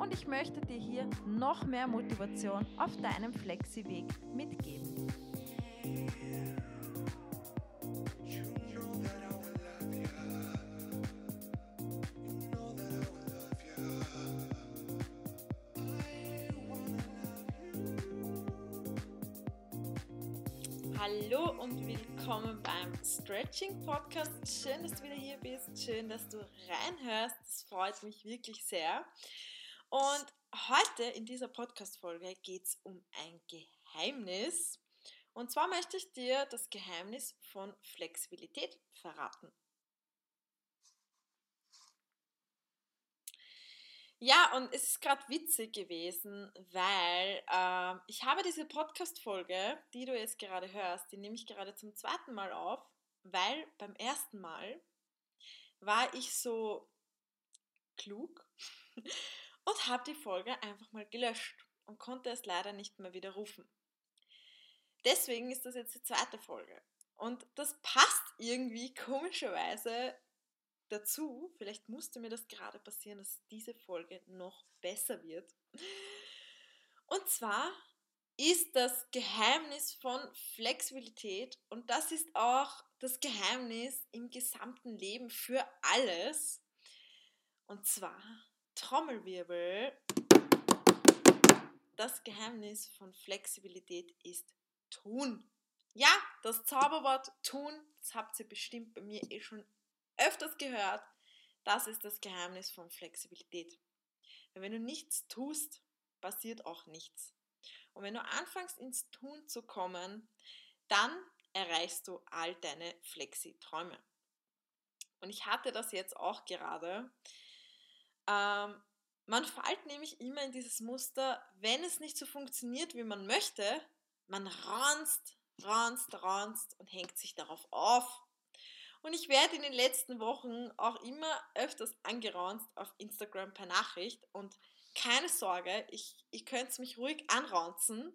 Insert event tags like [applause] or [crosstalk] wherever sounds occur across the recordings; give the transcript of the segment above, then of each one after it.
und ich möchte dir hier noch mehr Motivation auf deinem Flexi-Weg mitgeben. Hallo und willkommen beim Stretching Podcast. Schön, dass du wieder hier bist. Schön, dass du reinhörst. Das freut mich wirklich sehr. Und heute in dieser Podcast-Folge geht es um ein Geheimnis. Und zwar möchte ich dir das Geheimnis von Flexibilität verraten. Ja, und es ist gerade witzig gewesen, weil äh, ich habe diese Podcast-Folge, die du jetzt gerade hörst, die nehme ich gerade zum zweiten Mal auf, weil beim ersten Mal war ich so klug [laughs] und habe die Folge einfach mal gelöscht und konnte es leider nicht mehr widerrufen. Deswegen ist das jetzt die zweite Folge. Und das passt irgendwie komischerweise dazu. Vielleicht musste mir das gerade passieren, dass diese Folge noch besser wird. Und zwar ist das Geheimnis von Flexibilität und das ist auch das Geheimnis im gesamten Leben für alles. Und zwar Trommelwirbel. Das Geheimnis von Flexibilität ist tun. Ja, das Zauberwort tun, das habt ihr bestimmt bei mir eh schon öfters gehört. Das ist das Geheimnis von Flexibilität. Weil wenn du nichts tust, passiert auch nichts. Und wenn du anfängst ins Tun zu kommen, dann erreichst du all deine Flexi-Träume. Und ich hatte das jetzt auch gerade. Ähm, man fällt nämlich immer in dieses Muster, wenn es nicht so funktioniert, wie man möchte, man ranzt, ranzt, ranzt und hängt sich darauf auf. Und ich werde in den letzten Wochen auch immer öfters angeranzt auf Instagram per Nachricht. Und keine Sorge, ich, ihr könnt mich ruhig anranzen,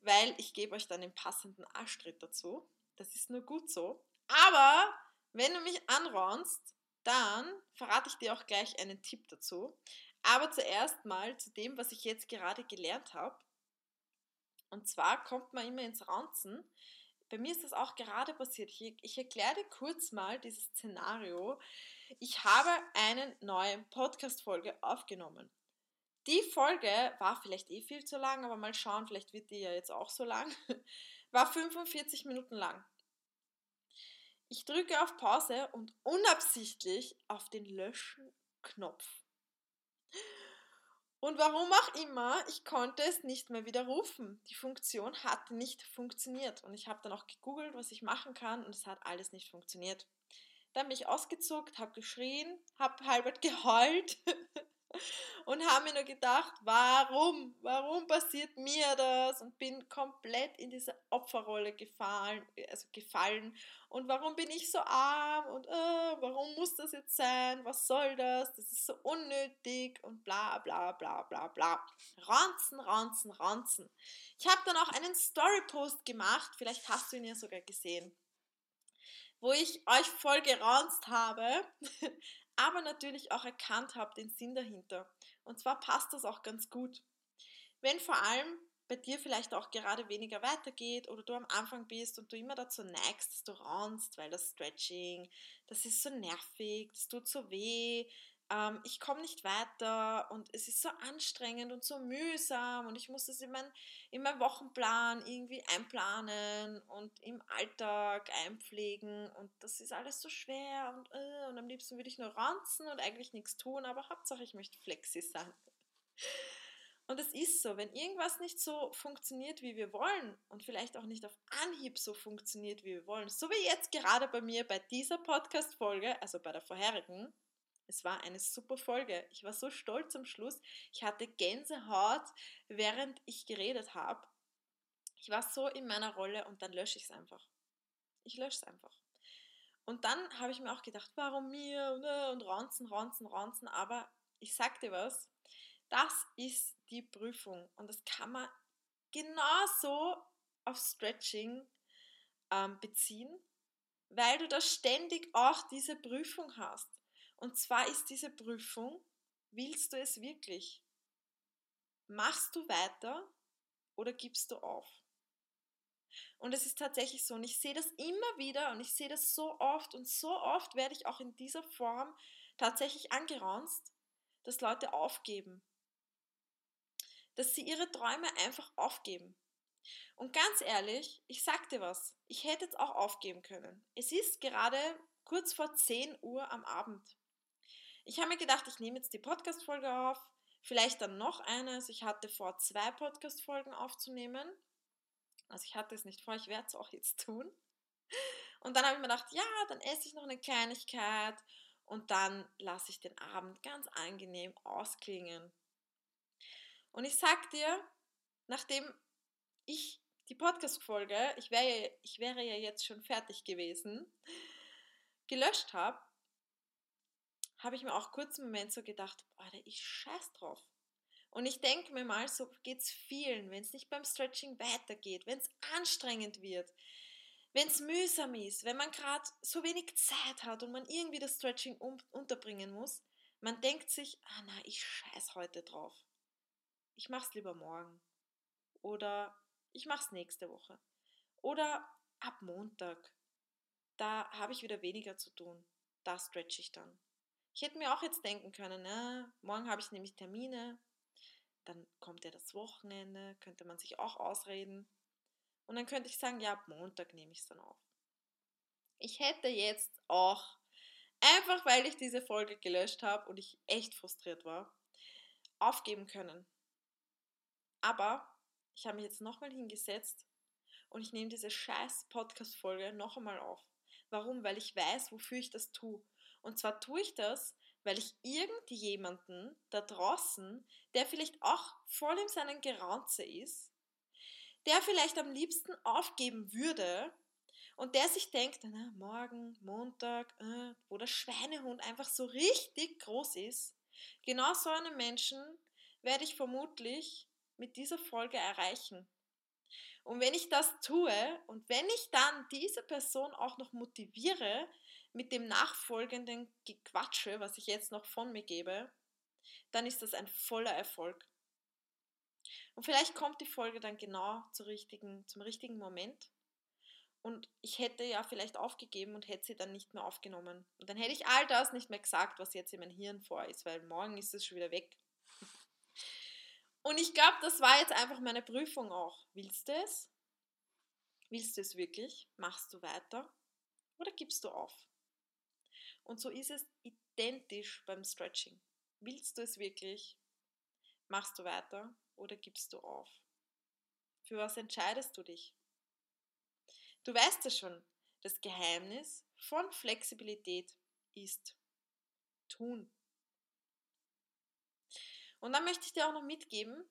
weil ich gebe euch dann den passenden Arschtritt dazu. Das ist nur gut so. Aber wenn du mich anranzt, dann verrate ich dir auch gleich einen Tipp dazu. Aber zuerst mal zu dem, was ich jetzt gerade gelernt habe. Und zwar kommt man immer ins Ranzen. Bei mir ist das auch gerade passiert. Ich, ich erkläre dir kurz mal dieses Szenario. Ich habe eine neue Podcast-Folge aufgenommen. Die Folge war vielleicht eh viel zu lang, aber mal schauen, vielleicht wird die ja jetzt auch so lang. [laughs] War 45 Minuten lang. Ich drücke auf Pause und unabsichtlich auf den Löschen-Knopf. Und warum auch immer, ich konnte es nicht mehr widerrufen. Die Funktion hat nicht funktioniert. Und ich habe dann auch gegoogelt, was ich machen kann, und es hat alles nicht funktioniert. Dann bin ich ausgezuckt, habe geschrien, habe halbert geheult [laughs] und habe mir nur gedacht, warum, warum passiert mir das? Und bin komplett in diese Opferrolle gefallen, also gefallen. Und warum bin ich so arm? Und äh, warum muss das jetzt sein? Was soll das? Das ist so unnötig und bla bla bla bla bla. Ranzen, ranzen, ranzen. Ich habe dann auch einen Story-Post gemacht, vielleicht hast du ihn ja sogar gesehen wo ich euch voll geranzt habe, [laughs] aber natürlich auch erkannt habe den Sinn dahinter. Und zwar passt das auch ganz gut. Wenn vor allem bei dir vielleicht auch gerade weniger weitergeht oder du am Anfang bist und du immer dazu neigst, dass du raunst, weil das Stretching, das ist so nervig, das tut so weh, ähm, ich komme nicht weiter und es ist so anstrengend und so mühsam und ich muss das in, mein, in meinen Wochenplan irgendwie einplanen und im Alltag einpflegen und das ist alles so schwer und, äh, und am liebsten würde ich nur ranzen und eigentlich nichts tun, aber Hauptsache ich möchte flexi sein. Und es ist so, wenn irgendwas nicht so funktioniert, wie wir wollen und vielleicht auch nicht auf Anhieb so funktioniert, wie wir wollen, so wie jetzt gerade bei mir bei dieser Podcast-Folge, also bei der vorherigen, es war eine super Folge. Ich war so stolz am Schluss. Ich hatte Gänsehaut, während ich geredet habe. Ich war so in meiner Rolle und dann lösche ich es einfach. Ich lösche es einfach. Und dann habe ich mir auch gedacht, warum mir ne, und ranzen, ranzen, ranzen. Aber ich sag dir was, das ist die Prüfung und das kann man genauso auf Stretching ähm, beziehen, weil du da ständig auch diese Prüfung hast. Und zwar ist diese Prüfung, willst du es wirklich? Machst du weiter oder gibst du auf? Und es ist tatsächlich so. Und ich sehe das immer wieder und ich sehe das so oft und so oft werde ich auch in dieser Form tatsächlich angeranzt, dass Leute aufgeben. Dass sie ihre Träume einfach aufgeben. Und ganz ehrlich, ich sag dir was, ich hätte jetzt auch aufgeben können. Es ist gerade kurz vor 10 Uhr am Abend. Ich habe mir gedacht, ich nehme jetzt die Podcast-Folge auf, vielleicht dann noch eine. Also ich hatte vor, zwei Podcast-Folgen aufzunehmen. Also ich hatte es nicht vor, ich werde es auch jetzt tun. Und dann habe ich mir gedacht, ja, dann esse ich noch eine Kleinigkeit und dann lasse ich den Abend ganz angenehm ausklingen. Und ich sag dir, nachdem ich die Podcast-Folge, ich, wär, ich wäre ja jetzt schon fertig gewesen, gelöscht habe, habe ich mir auch kurz einen Moment so gedacht, Alter, ich scheiß drauf. Und ich denke mir mal, so geht es vielen, wenn es nicht beim Stretching weitergeht, wenn es anstrengend wird, wenn es mühsam ist, wenn man gerade so wenig Zeit hat und man irgendwie das Stretching unterbringen muss, man denkt sich, ah na, ich scheiß heute drauf. Ich mach's lieber morgen. Oder ich mach's nächste Woche. Oder ab Montag. Da habe ich wieder weniger zu tun. Da stretch ich dann. Ich hätte mir auch jetzt denken können, na, morgen habe ich nämlich Termine, dann kommt ja das Wochenende, könnte man sich auch ausreden. Und dann könnte ich sagen, ja, ab Montag nehme ich es dann auf. Ich hätte jetzt auch, einfach weil ich diese Folge gelöscht habe und ich echt frustriert war, aufgeben können. Aber ich habe mich jetzt nochmal hingesetzt und ich nehme diese scheiß Podcast-Folge noch einmal auf. Warum? Weil ich weiß, wofür ich das tue. Und zwar tue ich das, weil ich irgendjemanden da draußen, der vielleicht auch voll in seinen Geranze ist, der vielleicht am liebsten aufgeben würde und der sich denkt, na, morgen, Montag, äh, wo der Schweinehund einfach so richtig groß ist, genau so einen Menschen werde ich vermutlich mit dieser Folge erreichen. Und wenn ich das tue und wenn ich dann diese Person auch noch motiviere mit dem nachfolgenden Gequatsche, was ich jetzt noch von mir gebe, dann ist das ein voller Erfolg. Und vielleicht kommt die Folge dann genau zum richtigen, zum richtigen Moment. Und ich hätte ja vielleicht aufgegeben und hätte sie dann nicht mehr aufgenommen. Und dann hätte ich all das nicht mehr gesagt, was jetzt in mein Hirn vor ist, weil morgen ist es schon wieder weg. [laughs] Und ich glaube, das war jetzt einfach meine Prüfung auch. Willst du es? Willst du es wirklich? Machst du weiter? Oder gibst du auf? Und so ist es identisch beim Stretching. Willst du es wirklich? Machst du weiter oder gibst du auf? Für was entscheidest du dich? Du weißt es schon, das Geheimnis von Flexibilität ist tun. Und dann möchte ich dir auch noch mitgeben,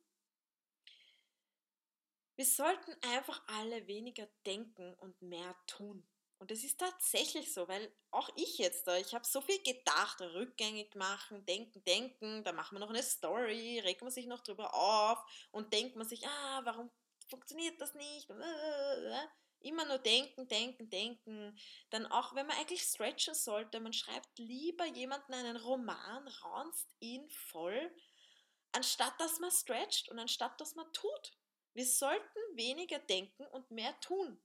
wir sollten einfach alle weniger denken und mehr tun. Und das ist tatsächlich so, weil auch ich jetzt da, ich habe so viel gedacht, rückgängig machen, denken, denken, da machen wir noch eine Story, regt man sich noch drüber auf und denkt man sich, ah, warum funktioniert das nicht? Immer nur denken, denken, denken. Dann auch, wenn man eigentlich stretchen sollte, man schreibt lieber jemanden einen Roman, raunst ihn voll, anstatt dass man stretcht und anstatt dass man tut. Wir sollten weniger denken und mehr tun.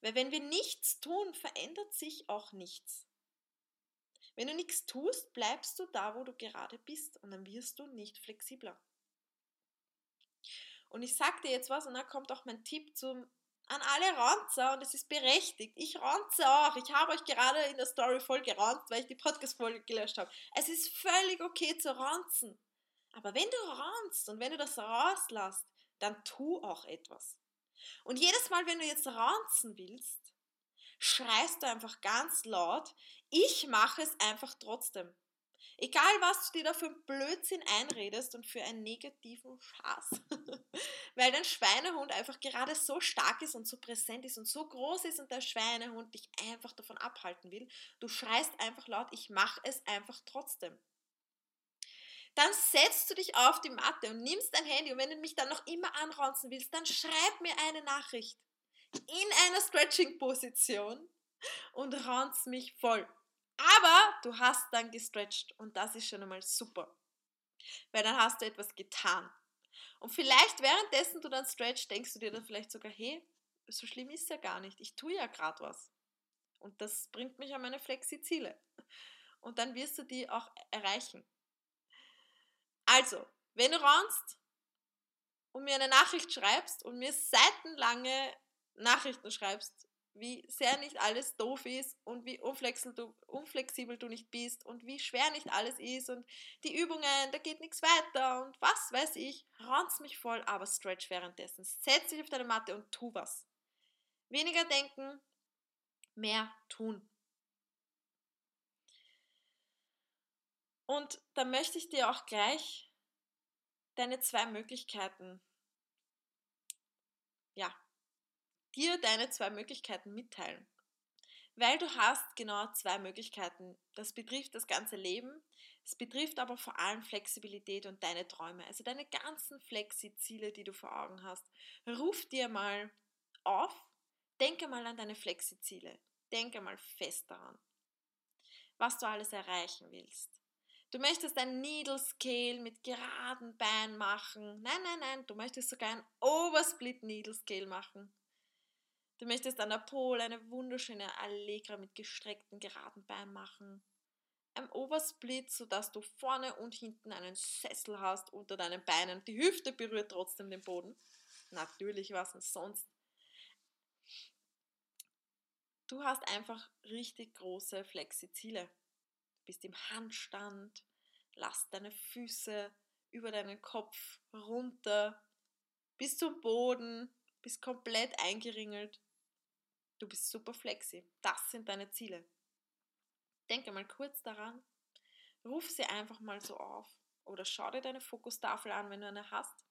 Weil wenn wir nichts tun, verändert sich auch nichts. Wenn du nichts tust, bleibst du da, wo du gerade bist und dann wirst du nicht flexibler. Und ich sag dir jetzt was und dann kommt auch mein Tipp zum an alle Ranzer und es ist berechtigt. Ich ranze auch. Ich habe euch gerade in der Story voll geranzt, weil ich die Podcast-Folge gelöscht habe. Es ist völlig okay zu ranzen. Aber wenn du ranzt und wenn du das rauslässt, dann tu auch etwas. Und jedes Mal, wenn du jetzt ranzen willst, schreist du einfach ganz laut, ich mache es einfach trotzdem. Egal, was du dir da für einen Blödsinn einredest und für einen negativen Schaß. [laughs] Weil dein Schweinehund einfach gerade so stark ist und so präsent ist und so groß ist und der Schweinehund dich einfach davon abhalten will. Du schreist einfach laut, ich mache es einfach trotzdem. Dann setzt du dich auf die Matte und nimmst dein Handy und wenn du mich dann noch immer anranzen willst, dann schreib mir eine Nachricht in einer Stretching-Position und ranz mich voll. Aber du hast dann gestretched und das ist schon einmal super. Weil dann hast du etwas getan. Und vielleicht währenddessen du dann stretchst, denkst du dir dann vielleicht sogar, hey, so schlimm ist ja gar nicht. Ich tue ja gerade was. Und das bringt mich an meine Flexi-Ziele. Und dann wirst du die auch erreichen. Also, wenn du ranst und mir eine Nachricht schreibst und mir seitenlange Nachrichten schreibst, wie sehr nicht alles doof ist und wie unflexibel du, unflexibel du nicht bist und wie schwer nicht alles ist und die Übungen, da geht nichts weiter und was weiß ich, ranz mich voll, aber stretch währenddessen. Setz dich auf deine Matte und tu was. Weniger denken, mehr tun. Und da möchte ich dir auch gleich deine zwei Möglichkeiten ja, dir deine zwei Möglichkeiten mitteilen. Weil du hast genau zwei Möglichkeiten. Das betrifft das ganze Leben, es betrifft aber vor allem Flexibilität und deine Träume, also deine ganzen Flexi-Ziele, die du vor Augen hast. Ruf dir mal auf, denke mal an deine Flexi-Ziele, denke mal fest daran, was du alles erreichen willst. Du möchtest ein Needle Scale mit geraden Beinen machen. Nein, nein, nein, du möchtest sogar ein Oversplit Needle Scale machen. Du möchtest an der Pole eine wunderschöne Allegra mit gestreckten geraden Beinen machen. Ein Oversplit, sodass du vorne und hinten einen Sessel hast unter deinen Beinen. Die Hüfte berührt trotzdem den Boden. Natürlich, was denn sonst? Du hast einfach richtig große Flexi-Ziele. Bist im Handstand, lass deine Füße über deinen Kopf runter bis zum Boden, bist komplett eingeringelt Du bist super flexi. Das sind deine Ziele. Denke mal kurz daran. Ruf sie einfach mal so auf. Oder schau dir deine Fokustafel an, wenn du eine hast.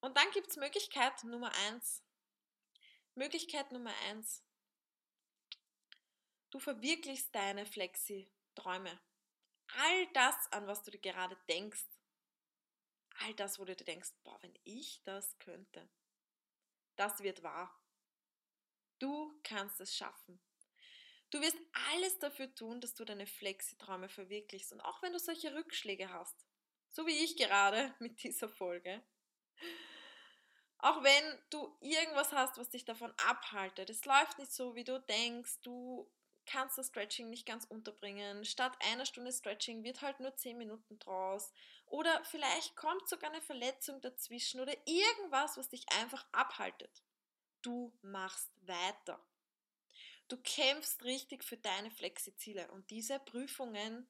Und dann gibt es Möglichkeit Nummer eins. Möglichkeit Nummer eins. Du verwirklichst deine Flexi-Träume. All das, an was du dir gerade denkst. All das, wo du dir denkst, boah, wenn ich das könnte. Das wird wahr. Du kannst es schaffen. Du wirst alles dafür tun, dass du deine Flexi-Träume verwirklichst. Und auch wenn du solche Rückschläge hast, so wie ich gerade [laughs] mit dieser Folge, auch wenn du irgendwas hast, was dich davon abhaltet, es läuft nicht so, wie du denkst, du kannst das Stretching nicht ganz unterbringen. Statt einer Stunde Stretching wird halt nur 10 Minuten draus. Oder vielleicht kommt sogar eine Verletzung dazwischen oder irgendwas, was dich einfach abhaltet. Du machst weiter. Du kämpfst richtig für deine Flexi-Ziele und diese Prüfungen,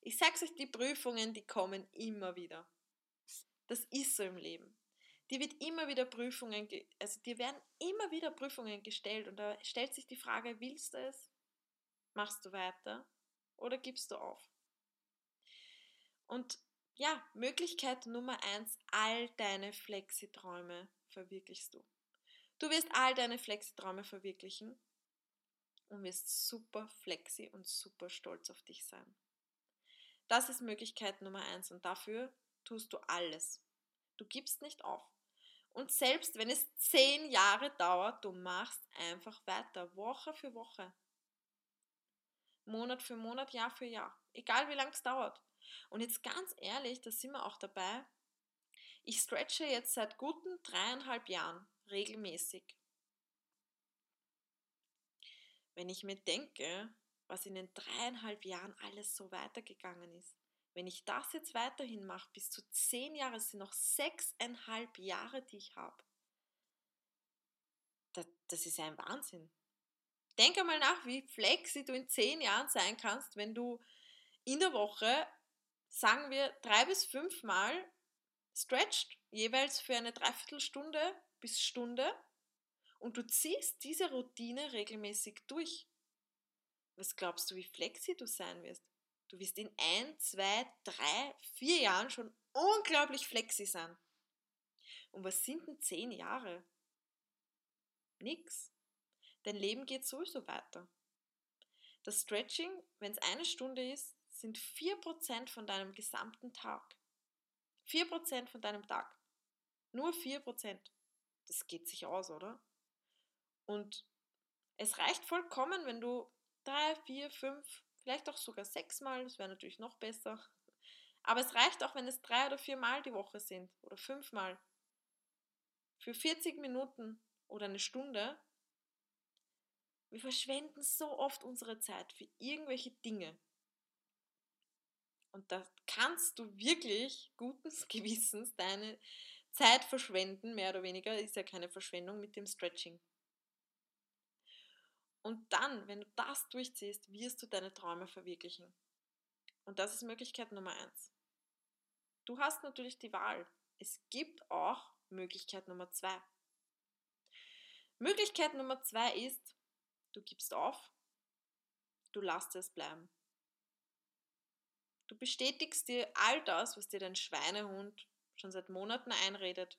ich sag's euch, die Prüfungen, die kommen immer wieder. Das ist so im Leben. Die wird immer wieder Prüfungen, also dir werden immer wieder Prüfungen gestellt und da stellt sich die Frage, willst du es? Machst du weiter oder gibst du auf? Und ja, Möglichkeit Nummer eins, all deine Flexi-Träume verwirklichst du. Du wirst all deine Flexi-Träume verwirklichen und wirst super flexi und super stolz auf dich sein. Das ist Möglichkeit Nummer eins und dafür tust du alles. Du gibst nicht auf. Und selbst wenn es zehn Jahre dauert, du machst einfach weiter, Woche für Woche. Monat für Monat, Jahr für Jahr. Egal wie lange es dauert. Und jetzt ganz ehrlich, da sind wir auch dabei. Ich stretche jetzt seit guten dreieinhalb Jahren regelmäßig. Wenn ich mir denke, was in den dreieinhalb Jahren alles so weitergegangen ist, wenn ich das jetzt weiterhin mache, bis zu zehn Jahre, sind noch sechseinhalb Jahre, die ich habe. Das, das ist ein Wahnsinn. Denke mal nach, wie flexi du in zehn Jahren sein kannst, wenn du in der Woche, sagen wir, drei bis fünf Mal stretcht, jeweils für eine Dreiviertelstunde bis Stunde und du ziehst diese Routine regelmäßig durch. Was glaubst du, wie flexi du sein wirst? Du wirst in ein, zwei, drei, vier Jahren schon unglaublich flexi sein. Und was sind denn zehn Jahre? Nix. Dein Leben geht sowieso weiter. Das Stretching, wenn es eine Stunde ist, sind 4% von deinem gesamten Tag. 4% von deinem Tag. Nur 4%. Das geht sich aus, oder? Und es reicht vollkommen, wenn du drei, vier, fünf, vielleicht auch sogar sechsmal, das wäre natürlich noch besser. [laughs] Aber es reicht auch, wenn es drei oder viermal die Woche sind oder fünfmal. Für 40 Minuten oder eine Stunde. Wir verschwenden so oft unsere Zeit für irgendwelche Dinge. Und da kannst du wirklich guten [laughs] Gewissens deine Zeit verschwenden, mehr oder weniger, ist ja keine Verschwendung mit dem Stretching. Und dann, wenn du das durchziehst, wirst du deine Träume verwirklichen. Und das ist Möglichkeit Nummer eins. Du hast natürlich die Wahl. Es gibt auch Möglichkeit Nummer zwei. Möglichkeit Nummer zwei ist, du gibst auf, du lässt es bleiben. Du bestätigst dir all das, was dir dein Schweinehund schon seit Monaten einredet,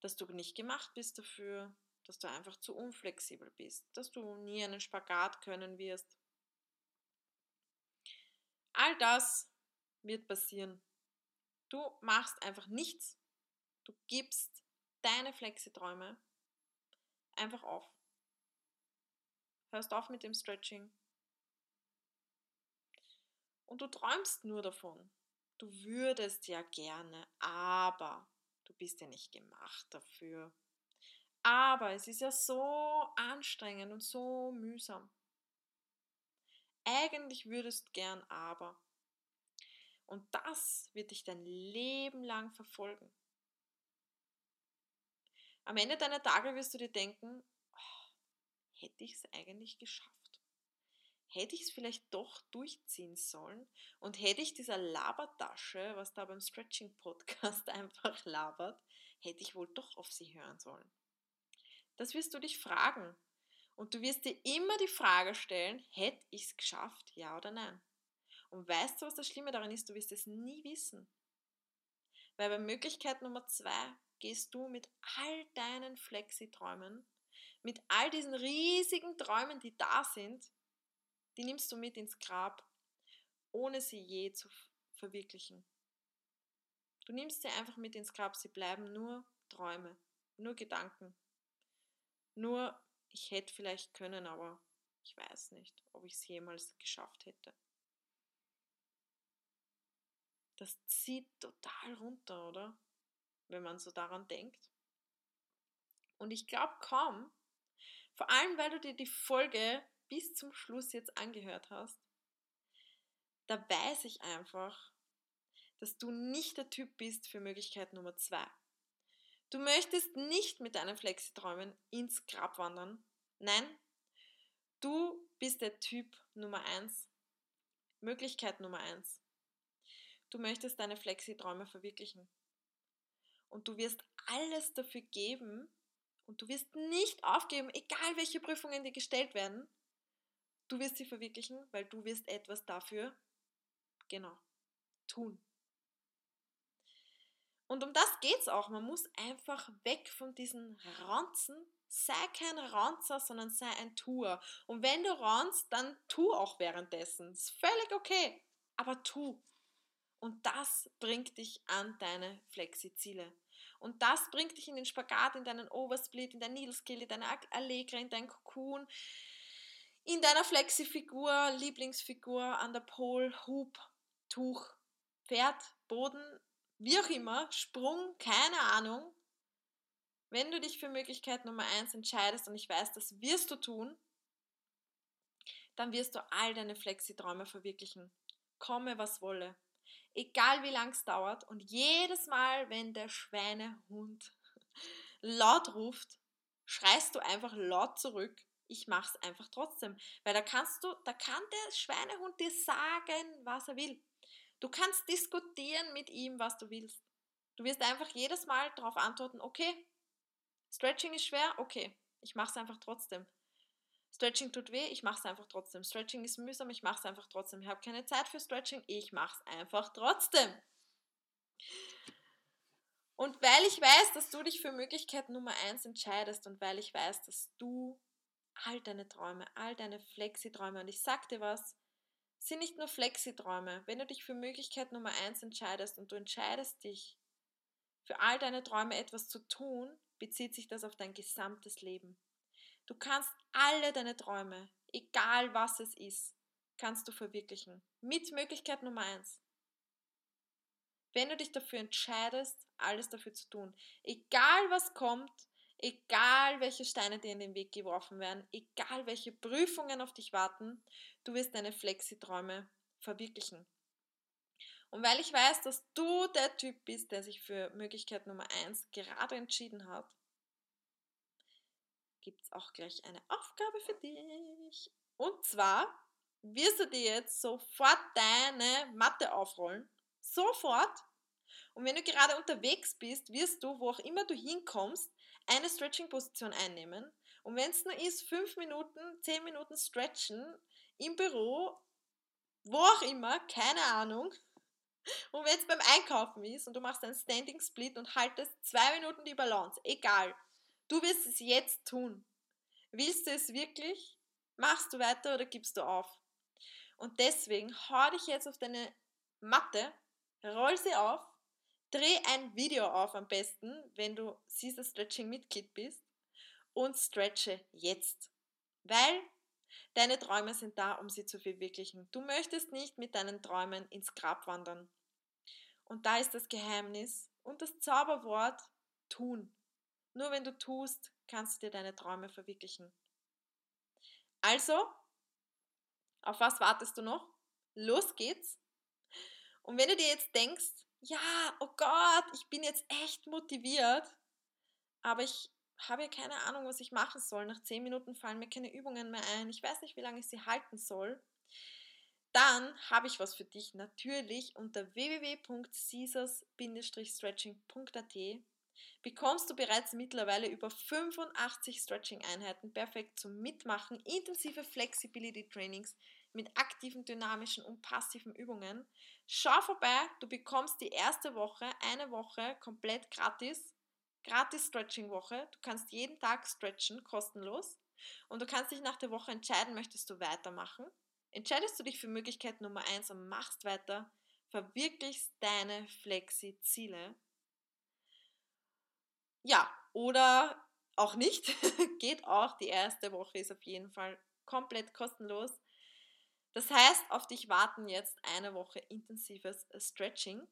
dass du nicht gemacht bist dafür, dass du einfach zu unflexibel bist, dass du nie einen Spagat können wirst. All das wird passieren. Du machst einfach nichts. Du gibst deine Flexiträume einfach auf. Hörst auf mit dem Stretching. Und du träumst nur davon. Du würdest ja gerne, aber du bist ja nicht gemacht dafür. Aber es ist ja so anstrengend und so mühsam. Eigentlich würdest gern aber. Und das wird dich dein Leben lang verfolgen. Am Ende deiner Tage wirst du dir denken, hätte ich es eigentlich geschafft? Hätte ich es vielleicht doch durchziehen sollen? Und hätte ich dieser Labertasche, was da beim Stretching Podcast [laughs] einfach labert, hätte ich wohl doch auf sie hören sollen? Das wirst du dich fragen. Und du wirst dir immer die Frage stellen, hätte ich es geschafft, ja oder nein? Und weißt du, was das Schlimme daran ist? Du wirst es nie wissen. Weil bei Möglichkeit Nummer zwei gehst du mit all deinen Flexi-Träumen, mit all diesen riesigen Träumen, die da sind, die nimmst du mit ins Grab, ohne sie je zu verwirklichen. Du nimmst sie einfach mit ins Grab, sie bleiben nur Träume, nur Gedanken, nur, ich hätte vielleicht können, aber ich weiß nicht, ob ich es jemals geschafft hätte. Das zieht total runter, oder? Wenn man so daran denkt. Und ich glaube kaum, vor allem weil du dir die Folge bis zum Schluss jetzt angehört hast, da weiß ich einfach, dass du nicht der Typ bist für Möglichkeit Nummer zwei. Du möchtest nicht mit deinen Flexiträumen ins Grab wandern. Nein, du bist der Typ Nummer 1. Möglichkeit Nummer 1. Du möchtest deine Flexiträume verwirklichen. Und du wirst alles dafür geben und du wirst nicht aufgeben, egal welche Prüfungen dir gestellt werden. Du wirst sie verwirklichen, weil du wirst etwas dafür, genau, tun. Und um das geht es auch. Man muss einfach weg von diesen Ranzen. Sei kein Ranzer, sondern sei ein Tuer. Und wenn du ranzt, dann tu auch währenddessen. Ist völlig okay. Aber tu. Und das bringt dich an deine Flexi-Ziele. Und das bringt dich in den Spagat, in deinen Oversplit, in dein Needle Skill, in deine Allegre, in dein Cocoon, in deiner Flexi-Figur, Lieblingsfigur, an der Pol, Hub, Tuch, Pferd, Boden, wie auch immer, Sprung, keine Ahnung. Wenn du dich für Möglichkeit Nummer 1 entscheidest und ich weiß, das wirst du tun, dann wirst du all deine Flexi-Träume verwirklichen. Komme, was wolle. Egal wie lang es dauert und jedes Mal, wenn der Schweinehund laut ruft, schreist du einfach laut zurück. Ich mach's einfach trotzdem. Weil da kannst du, da kann der Schweinehund dir sagen, was er will. Du kannst diskutieren mit ihm, was du willst. Du wirst einfach jedes Mal darauf antworten, okay, Stretching ist schwer, okay, ich mache es einfach trotzdem. Stretching tut weh, ich mache es einfach trotzdem. Stretching ist mühsam, ich mache es einfach trotzdem. Ich habe keine Zeit für Stretching, ich mache es einfach trotzdem. Und weil ich weiß, dass du dich für Möglichkeit Nummer eins entscheidest und weil ich weiß, dass du all deine Träume, all deine Flexi-Träume, und ich sag dir was, sind nicht nur Flexi-Träume. Wenn du dich für Möglichkeit Nummer eins entscheidest und du entscheidest dich, für all deine Träume etwas zu tun, bezieht sich das auf dein gesamtes Leben. Du kannst alle deine Träume, egal was es ist, kannst du verwirklichen. Mit Möglichkeit Nummer eins. Wenn du dich dafür entscheidest, alles dafür zu tun, egal was kommt, egal welche Steine dir in den Weg geworfen werden, egal welche Prüfungen auf dich warten, du wirst deine Flexi-Träume verwirklichen. Und weil ich weiß, dass du der Typ bist, der sich für Möglichkeit Nummer 1 gerade entschieden hat, gibt es auch gleich eine Aufgabe für dich. Und zwar wirst du dir jetzt sofort deine Matte aufrollen. Sofort. Und wenn du gerade unterwegs bist, wirst du, wo auch immer du hinkommst, eine Stretching-Position einnehmen. Und wenn es nur ist, fünf Minuten, zehn Minuten stretchen im Büro, wo auch immer, keine Ahnung. Und wenn es beim Einkaufen ist und du machst einen Standing Split und haltest zwei Minuten die Balance, egal. Du wirst es jetzt tun. Willst du es wirklich? Machst du weiter oder gibst du auf? Und deswegen hau dich jetzt auf deine Matte, roll sie auf Dreh ein Video auf am besten, wenn du Caesar Stretching Mitglied bist und stretche jetzt. Weil deine Träume sind da, um sie zu verwirklichen. Du möchtest nicht mit deinen Träumen ins Grab wandern. Und da ist das Geheimnis und das Zauberwort tun. Nur wenn du tust, kannst du dir deine Träume verwirklichen. Also, auf was wartest du noch? Los geht's. Und wenn du dir jetzt denkst, ja, oh Gott, ich bin jetzt echt motiviert, aber ich habe ja keine Ahnung, was ich machen soll. Nach zehn Minuten fallen mir keine Übungen mehr ein. Ich weiß nicht, wie lange ich sie halten soll. Dann habe ich was für dich natürlich unter www.caesars-stretching.at bekommst du bereits mittlerweile über 85 Stretching-Einheiten perfekt zum Mitmachen, intensive Flexibility-Trainings mit aktiven, dynamischen und passiven Übungen. Schau vorbei, du bekommst die erste Woche, eine Woche komplett gratis, gratis Stretching-Woche. Du kannst jeden Tag stretchen, kostenlos. Und du kannst dich nach der Woche entscheiden, möchtest du weitermachen. Entscheidest du dich für Möglichkeit Nummer 1 und machst weiter, verwirklichst deine Flexi-Ziele. Ja, oder auch nicht, [laughs] geht auch. Die erste Woche ist auf jeden Fall komplett kostenlos. Das heißt, auf dich warten jetzt eine Woche intensives Stretching.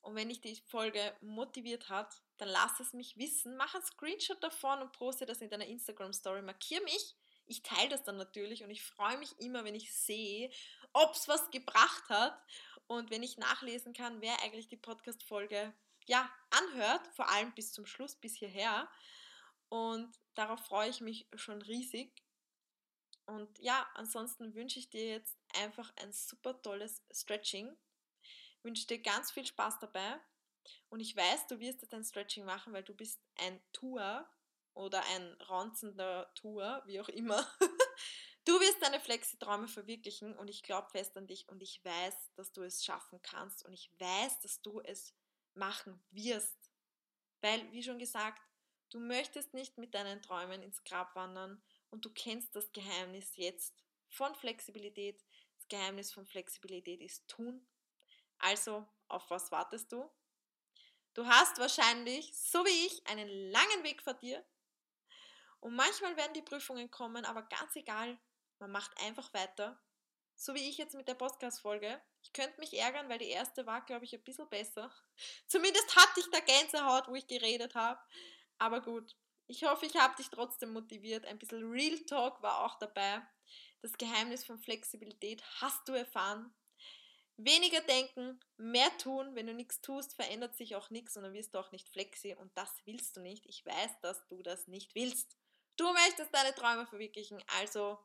Und wenn dich die Folge motiviert hat, dann lass es mich wissen. Mach einen Screenshot davon und poste das in deiner Instagram Story. Markier mich. Ich teile das dann natürlich und ich freue mich immer, wenn ich sehe, ob es was gebracht hat und wenn ich nachlesen kann, wer eigentlich die Podcast-Folge ja, anhört, vor allem bis zum Schluss, bis hierher. Und darauf freue ich mich schon riesig. Und ja, ansonsten wünsche ich dir jetzt einfach ein super tolles Stretching. Wünsche dir ganz viel Spaß dabei. Und ich weiß, du wirst jetzt ein Stretching machen, weil du bist ein Tour oder ein ranzender Tour, wie auch immer. [laughs] Du wirst deine Flexi-Träume verwirklichen und ich glaube fest an dich und ich weiß, dass du es schaffen kannst und ich weiß, dass du es machen wirst. Weil, wie schon gesagt, du möchtest nicht mit deinen Träumen ins Grab wandern und du kennst das Geheimnis jetzt von Flexibilität. Das Geheimnis von Flexibilität ist tun. Also, auf was wartest du? Du hast wahrscheinlich, so wie ich, einen langen Weg vor dir. Und manchmal werden die Prüfungen kommen, aber ganz egal, man macht einfach weiter. So wie ich jetzt mit der Podcast-Folge. Ich könnte mich ärgern, weil die erste war, glaube ich, ein bisschen besser. [laughs] Zumindest hatte ich da Gänsehaut, wo ich geredet habe. Aber gut, ich hoffe, ich habe dich trotzdem motiviert. Ein bisschen Real Talk war auch dabei. Das Geheimnis von Flexibilität hast du erfahren. Weniger denken, mehr tun. Wenn du nichts tust, verändert sich auch nichts und dann wirst du auch nicht flexi und das willst du nicht. Ich weiß, dass du das nicht willst. Du möchtest deine Träume verwirklichen. Also,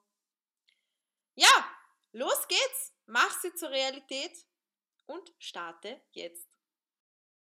ja, los geht's. Mach sie zur Realität und starte jetzt.